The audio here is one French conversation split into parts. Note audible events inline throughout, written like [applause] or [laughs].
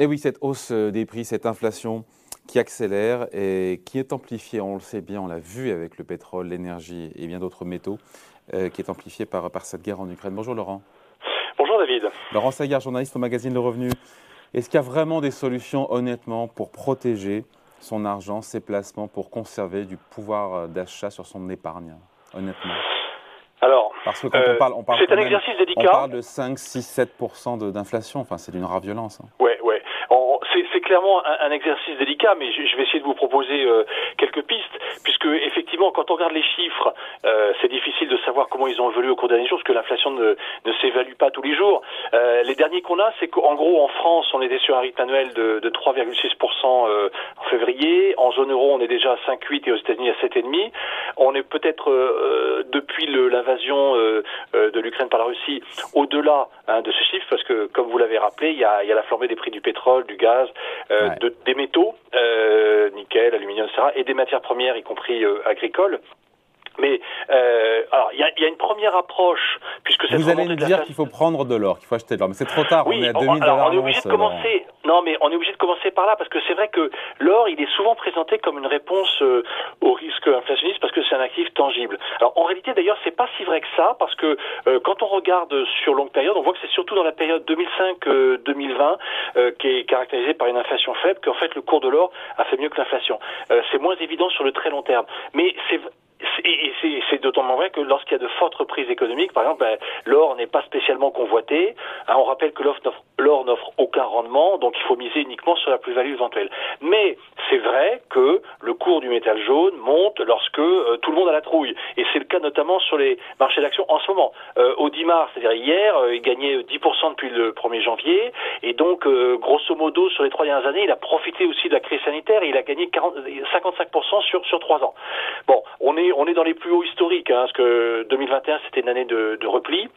Et oui, cette hausse des prix, cette inflation qui accélère et qui est amplifiée, on le sait bien, on l'a vu avec le pétrole, l'énergie et bien d'autres métaux, qui est amplifiée par, par cette guerre en Ukraine. Bonjour Laurent. Bonjour David. Laurent Sagard, journaliste au magazine Le Revenu. Est-ce qu'il y a vraiment des solutions, honnêtement, pour protéger son argent, ses placements, pour conserver du pouvoir d'achat sur son épargne, honnêtement? Alors, parce que quand on parle, on parle, c'est un exercice délicat. On parle de 5, 6, 7% d'inflation. Enfin, c'est d'une rare violence. Hein. Ouais, clairement un, exercice délicat, mais je, vais essayer de vous proposer euh, quelques pistes, puisque effectivement, quand on regarde les chiffres, euh, c'est difficile de savoir comment ils ont évolué au cours des derniers jours, parce que l'inflation ne, ne s'évalue pas tous les jours. Euh, les derniers qu'on a, c'est qu'en gros, en France, on était sur un rythme annuel de, de 3,6% en février. En zone euro, on est déjà à 5,8 et aux États-Unis à 7,5. On est peut-être depuis l'invasion de l'Ukraine par la Russie au-delà hein, de ce chiffre, parce que comme vous l'avez rappelé, il y a, il y a la flambée des prix du pétrole, du gaz, euh, de, des métaux, euh, nickel, aluminium, etc., et des matières premières, y compris euh, agricoles. Mais euh, alors, il y a, y a, une première approche, puisque vous allez me dire qu'il faut prendre de l'or, qu'il faut acheter de l'or, mais c'est trop tard. Oui, on est à 2000 alors, on est obligé de commencer. Non, mais on est obligé de commencer par là parce que c'est vrai que l'or, il est souvent présenté comme une réponse euh, au risque inflationniste parce que c'est un actif tangible. Alors en réalité, d'ailleurs, c'est pas si vrai que ça parce que euh, quand on regarde sur longue période, on voit que c'est surtout dans la période 2005-2020 euh, qui est caractérisée par une inflation faible qu'en fait le cours de l'or a fait mieux que l'inflation. c'est moins évident sur le très long terme, mais c'est et c'est d'autant moins vrai que lorsqu'il y a de fortes reprises économiques, par exemple, ben, l'or n'est pas spécialement convoité. Hein, on rappelle que l'or n'offre aucun rendement, donc il faut miser uniquement sur la plus-value éventuelle. Mais c'est vrai que le cours du métal jaune monte lorsque euh, tout le monde a la trouille. Et c'est le cas notamment sur les marchés d'actions en ce moment. Euh, au 10 mars, c'est-à-dire hier, euh, il gagnait 10% depuis le 1er janvier. Et donc, grosso modo, sur les trois dernières années, il a profité aussi de la crise sanitaire et il a gagné 40, 55% sur, sur 3 ans. Bon, on est on est dans les plus hauts historiques, hein, parce que 2021 c'était une année de repli.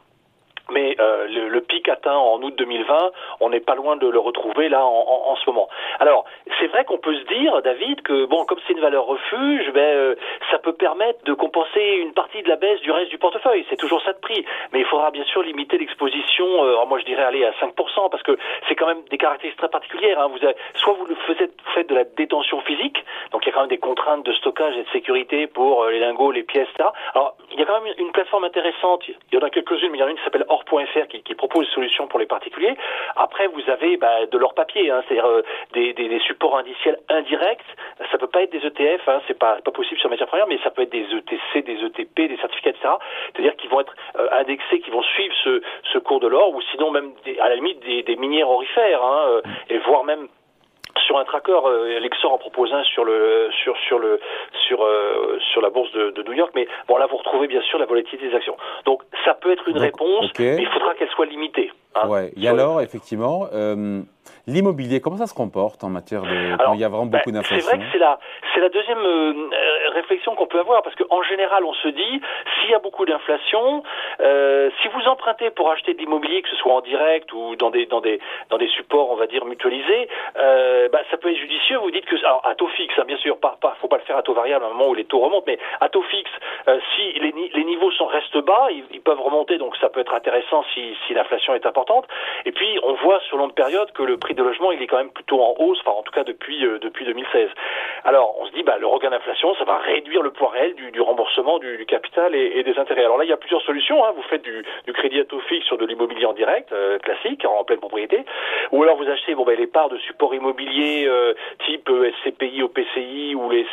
Mais euh, le, pic atteint en août 2020, on n'est pas loin de le retrouver là en, ce moment. Alors, c'est vrai qu'on peut se dire, David, que bon, comme c'est une valeur refuge, ben, euh, ça peut permettre de compenser une partie de la baisse du reste du portefeuille. C'est toujours ça de prix. Mais il faudra bien sûr limiter l'exposition. Euh, moi, je dirais aller à 5%, parce que c'est quand même des caractéristiques très particulières. Hein. Vous soit vous, le faites, faites de la détention physique, donc il y a quand même des contraintes de stockage et de sécurité pour les lingots, les pièces, etc. Alors, il y a quand même une plateforme intéressante. Il y en a quelques-unes, mais il y en a une qui s'appelle or.fr qui, qui, propose des solutions pour les particuliers. Après, vous avez bah, de l'or papier, hein, c'est-à-dire euh, des, supports indiciels indirects. Ça peut pas être des ETF, hein, c'est pas, possible sur matière première, mais ça peut être des ETC, des ETP, des certificats, etc. C'est-à-dire qu'ils vont être euh, indexés, qui vont suivre ce, cours de l'or, ou sinon même à la limite des, minières orifères, hein, euh, et voire même sur un tracker, Lexor en propose un sur le sur sur le sur euh, sur la bourse de, de, New York, mais bon là vous retrouvez bien sûr la volatilité des actions. Donc ça peut être une réponse, mais il faudra qu'elle soit limitée. Hein, ouais. Et alors effectivement, euh, L'immobilier, comment ça se comporte en matière de quand il y a vraiment beaucoup ben, d'inflation C'est vrai que c'est la c'est la deuxième euh, réflexion qu'on peut avoir parce qu'en général on se dit s'il y a beaucoup d'inflation, euh, si vous empruntez pour acheter de l'immobilier, que ce soit en direct ou dans des dans des dans des supports on va dire mutualisés, bah, ça peut être judicieux. Vous dites que alors à taux fixe, hein, bien sûr, pas, pas faut pas le faire à taux variable à un moment où les taux remontent, mais à taux fixe, euh, si les, les niveaux sont restent bas, ils, peuvent remonter, donc ça peut être intéressant si l'inflation est importante. Et puis on voit sur longue période que le prix de logement, il est quand même plutôt en hausse, enfin en tout cas depuis euh, depuis 2016. Alors on se dit, bah, le regain d'inflation, ça va réduire le poids réel du, remboursement du, capital et, des intérêts. Alors là, il y a plusieurs solutions. Hein. Vous faites du, crédit à taux fixe sur de l'immobilier en direct, euh, classique, en pleine propriété, ou alors vous achetez bon, ben, les parts de support immobilier type SCPI, OPCI ou les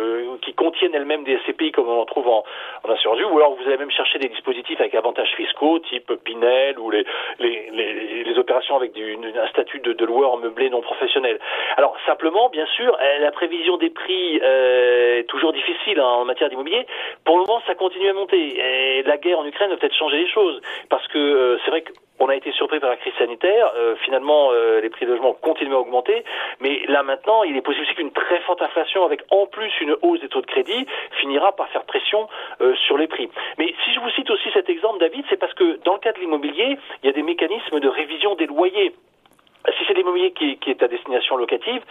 SCI qui contiennent elles-mêmes des SCPI comme on en trouve en, en assurance ou alors vous allez même chercher des dispositifs avec avantages fiscaux type Pinel ou les, les, les, opérations avec du, un statut de, loueur meublé non professionnel. Alors simplement, bien sûr, euh, la prévision des prix euh, est toujours difficile hein, en matière d'immobilier. Pour le moment, ça continue à monter. Et la guerre en Ukraine va peut-être changer les choses, parce que euh, c'est vrai qu'on a été surpris par la crise sanitaire. Euh, finalement, euh, les prix de logement continuent à augmenter, mais là maintenant, il est possible aussi qu'une très forte inflation, avec en plus une hausse des taux de crédit, finira par faire pression sur les prix. Mais si je vous cite aussi cet exemple, David, c'est parce que dans le cas de l'immobilier, il y a des mécanismes de révision des loyers si c'est l'immobilier qui, qui, est à destination locative,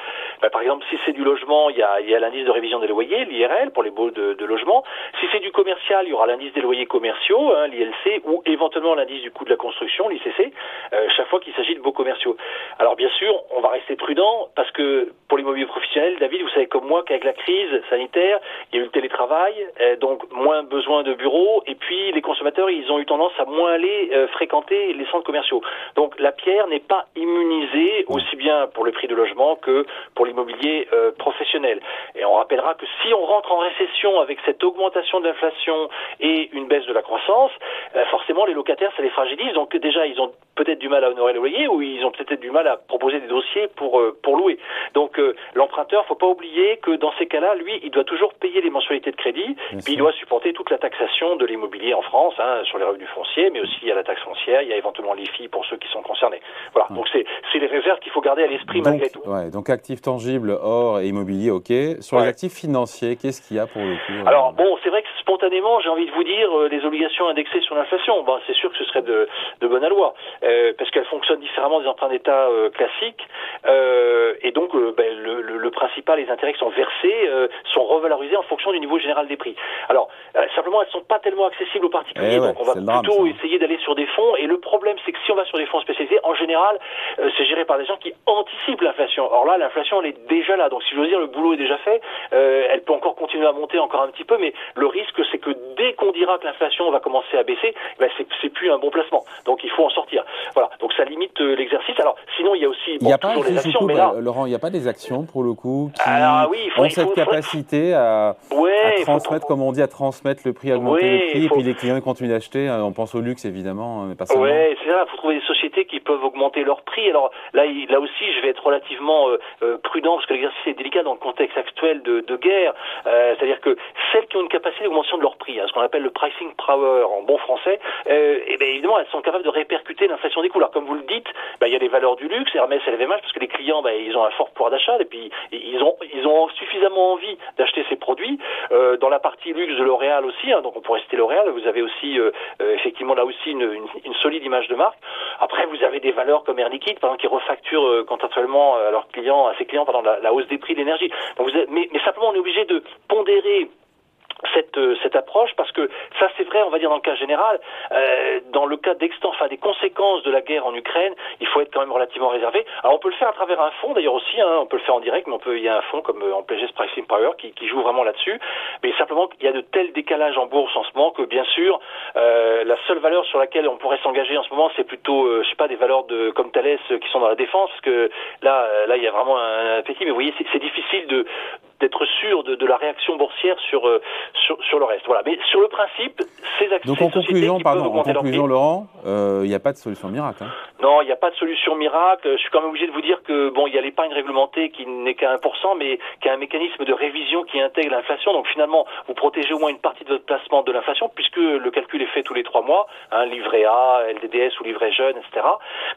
bah, par exemple, si c'est du logement, il y a, l'indice de révision des loyers, l'IRL, pour les baux de, de logement. Si c'est du commercial, il y aura l'indice des loyers commerciaux, hein, l'ILC, ou éventuellement l'indice du coût de la construction, l'ICC, euh, chaque fois qu'il s'agit de baux commerciaux. Alors bien sûr, on va rester prudent, parce que pour l'immobilier professionnel, David, vous savez comme moi qu'avec la crise sanitaire, il y a eu le télétravail, euh, donc moins besoin de bureaux, et puis les consommateurs, ils ont eu tendance à moins aller euh, fréquenter les centres commerciaux. Donc la pierre n'est pas immunisée aussi bien pour le prix de logement que pour l'immobilier euh, professionnel. Et on rappellera que si on rentre en récession avec cette augmentation de l'inflation et une baisse de la croissance, euh, forcément les locataires, ça les fragilise. Donc déjà, ils ont peut-être du mal à honorer le loyer ou ils ont peut-être du mal à proposer des dossiers pour, euh, pour louer. Donc l'emprunteur, faut pas oublier que dans ces cas-là, lui, il doit toujours payer les mensualités de crédit, puis il doit supporter toute la taxation de l'immobilier en France, hein, sur les revenus fonciers, mais aussi il y a la taxe foncière, il y a éventuellement l'IFI pour ceux qui sont concernés. Voilà, donc c'est c'est les réserves qu'il faut garder à l'esprit malgré tout. Ouais, donc actifs tangibles, or et immobilier, ok. Sur les actifs financiers, qu'est-ce qu'il y a pour le coup euh Alors bon, c'est vrai que spontanément, j'ai envie de vous dire, euh, les obligations indexées sur l'inflation, bon, c'est sûr que ce serait de, de bonne loi, euh, parce qu'elles fonctionnent différemment des emprunts d'État classiques, et donc ben, le, le, principal, les intérêts qui sont versés sont revalorisés en fonction du niveau général des prix. Alors, simplement, elles sont pas tellement accessibles aux particuliers, eh donc on va plutôt essayer d'aller sur des fonds, et le problème, c'est que si on va sur des fonds spécialisés, en général, c'est géré par des gens qui anticipent l'inflation. Or là, l'inflation, elle est déjà là. Donc si je veux dire, le boulot est déjà fait. Euh, elle peut encore continuer à monter encore un petit peu, mais le risque, c'est que dès qu'on dira que l'inflation va commencer à baisser, ben, c'est plus un bon placement. Donc il faut en sortir. Voilà. Donc ça limite euh, l'exercice. Alors sinon, il y a aussi il y a pas, toujours les actions. mais là... Laurent, il n'y a pas des actions pour le coup qui Alors, oui, ont cette capacité à, transmettre, comme on dit, à transmettre le prix, à augmenter le prix, et puis les clients continuent d'acheter. Hein, on pense au luxe évidemment, mais pas seulement. Oui, c'est ça. Il faut trouver des sociétés qui peuvent augmenter leur prix. Alors là, là aussi, je vais être relativement euh, euh, prudent parce que l'exercice est délicat dans le contexte actuel de, de guerre. Euh, c'est-à-dire que celles qui ont une capacité d'augmentation de leur prix, hein, ce qu'on appelle le pricing power en bon français, et eh bien évidemment, elles sont capables de répercuter l'inflation des coûts. Alors comme vous le dites, ben, il y a des valeurs du luxe, Hermès et LVMH, parce que les clients, ben, ils ont un fort pouvoir d'achat et puis ils ont, suffisamment envie d'acheter ces produits. dans la partie luxe de L'Oréal aussi, hein, donc on pourrait citer L'Oréal, vous avez aussi effectivement là aussi une, solide image de marque. Après, vous avez des valeurs comme Air Liquide, par exemple, qui refacturent euh, contractuellement à leurs clients, à ses clients, pendant la, hausse des prix de l'énergie. mais simplement, on est obligé de pondérer cette, euh, cette approche parce que ça c'est vrai on va dire dans le cas général euh, dans le cas d'extension enfin des conséquences de la guerre en Ukraine il faut être quand même relativement réservé. Alors on peut le faire à travers un fonds d'ailleurs aussi hein, on peut le faire en direct mais on peut il y a un fonds comme euh, en PGS Pricing Power qui, qui joue vraiment là-dessus. Mais simplement qu'il y a de tels décalages en bourse en ce moment que bien sûr euh, la seule valeur sur laquelle on pourrait s'engager en ce moment c'est plutôt euh, je sais pas des valeurs de comme Thales qui sont dans la défense parce que là là il y a vraiment un appétit. Mais vous voyez c'est difficile de d'être sûr de, de, la réaction boursière sur, euh, sur, sur, le reste. Voilà. Mais sur le principe, ces actions. Donc en conclusion, pardon, en conclusion Laurent, euh, il n'y a pas de solution miracle. Hein. Non, il n'y a pas de solution miracle. Je suis quand même obligé de vous dire que bon, il y a l'épargne réglementée qui n'est qu'à 1%, mais qui a un mécanisme de révision qui intègre l'inflation. Donc finalement, vous protégez au moins une partie de votre placement de l'inflation, puisque le calcul est fait tous les trois mois, hein, livret A, LDDS ou livret jeune, etc.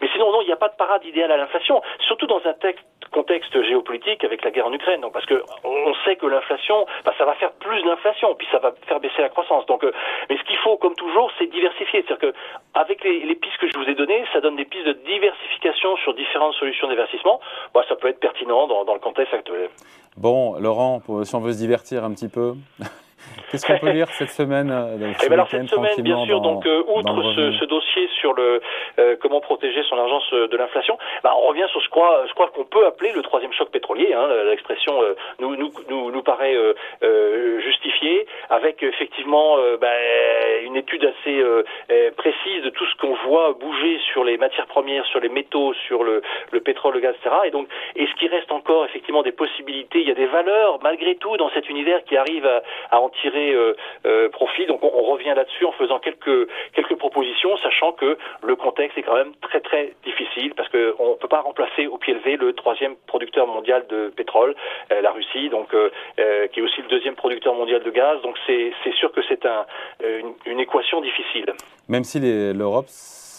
Mais sinon, non, il n'y a pas de parade idéale à l'inflation, surtout dans un texte contexte géopolitique avec la guerre en Ukraine. Donc parce que on sait que l'inflation, ça va faire plus d'inflation, puis ça va faire baisser la croissance. Donc, euh, mais ce qu'il faut, comme toujours, c'est diversifier. C'est-à-dire que avec les, pistes que je vous ai données, ça donne des pistes de diversification sur différentes solutions d'investissement. Ça peut être pertinent dans, le contexte actuel. Bon, Laurent, si on veut se divertir un petit peu. [laughs] Qu'est-ce qu'on peut lire cette semaine euh, eh ben alors cette semaine, bien sûr, donc euh, outre ce, ce, dossier sur le euh, comment protéger son argent de l'inflation, bah, on revient sur ce qu'on peut appeler le troisième choc pétrolier. Hein, L'expression nous, nous, nous, nous, paraît justifiée, avec effectivement bah, une étude assez précise de tout ce qu'on voit bouger sur les matières premières, sur les métaux, sur le, le pétrole, le gaz, etc. Et donc, est-ce qu'il reste encore effectivement des possibilités Il y a des valeurs malgré tout dans cet univers qui arrivent à, à tirer euh, euh, profit. Donc on, on revient là-dessus en faisant quelques quelques propositions, sachant que le contexte est quand même très très difficile parce qu'on ne peut pas remplacer au pied levé le troisième producteur mondial de pétrole, euh, la Russie, donc qui est aussi le deuxième producteur mondial de gaz. Donc c'est sûr que c'est un, une, une, équation difficile. Même si l'Europe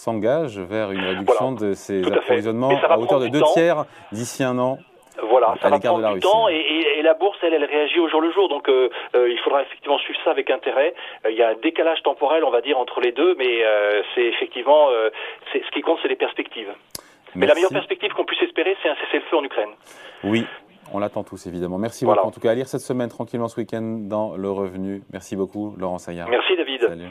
s'engage vers une réduction de ses approvisionnements à, hauteur de deux tiers d'ici un an voilà, ça va prendre du temps et, et, et, la bourse, elle, elle réagit au jour le jour. Donc, euh, euh, il faudra effectivement suivre ça avec intérêt. Euh, il y a un décalage temporel, on va dire, entre les deux, mais c'est effectivement, c'est ce qui compte, c'est les perspectives. Mais la meilleure perspective qu'on puisse espérer, c'est un cessez-le-feu en Ukraine. Oui, on l'attend tous, évidemment. Merci beaucoup. En tout cas, à lire cette semaine tranquillement ce week-end dans Le Revenu. Merci beaucoup, Laurent Saillard. Merci, David. Salut.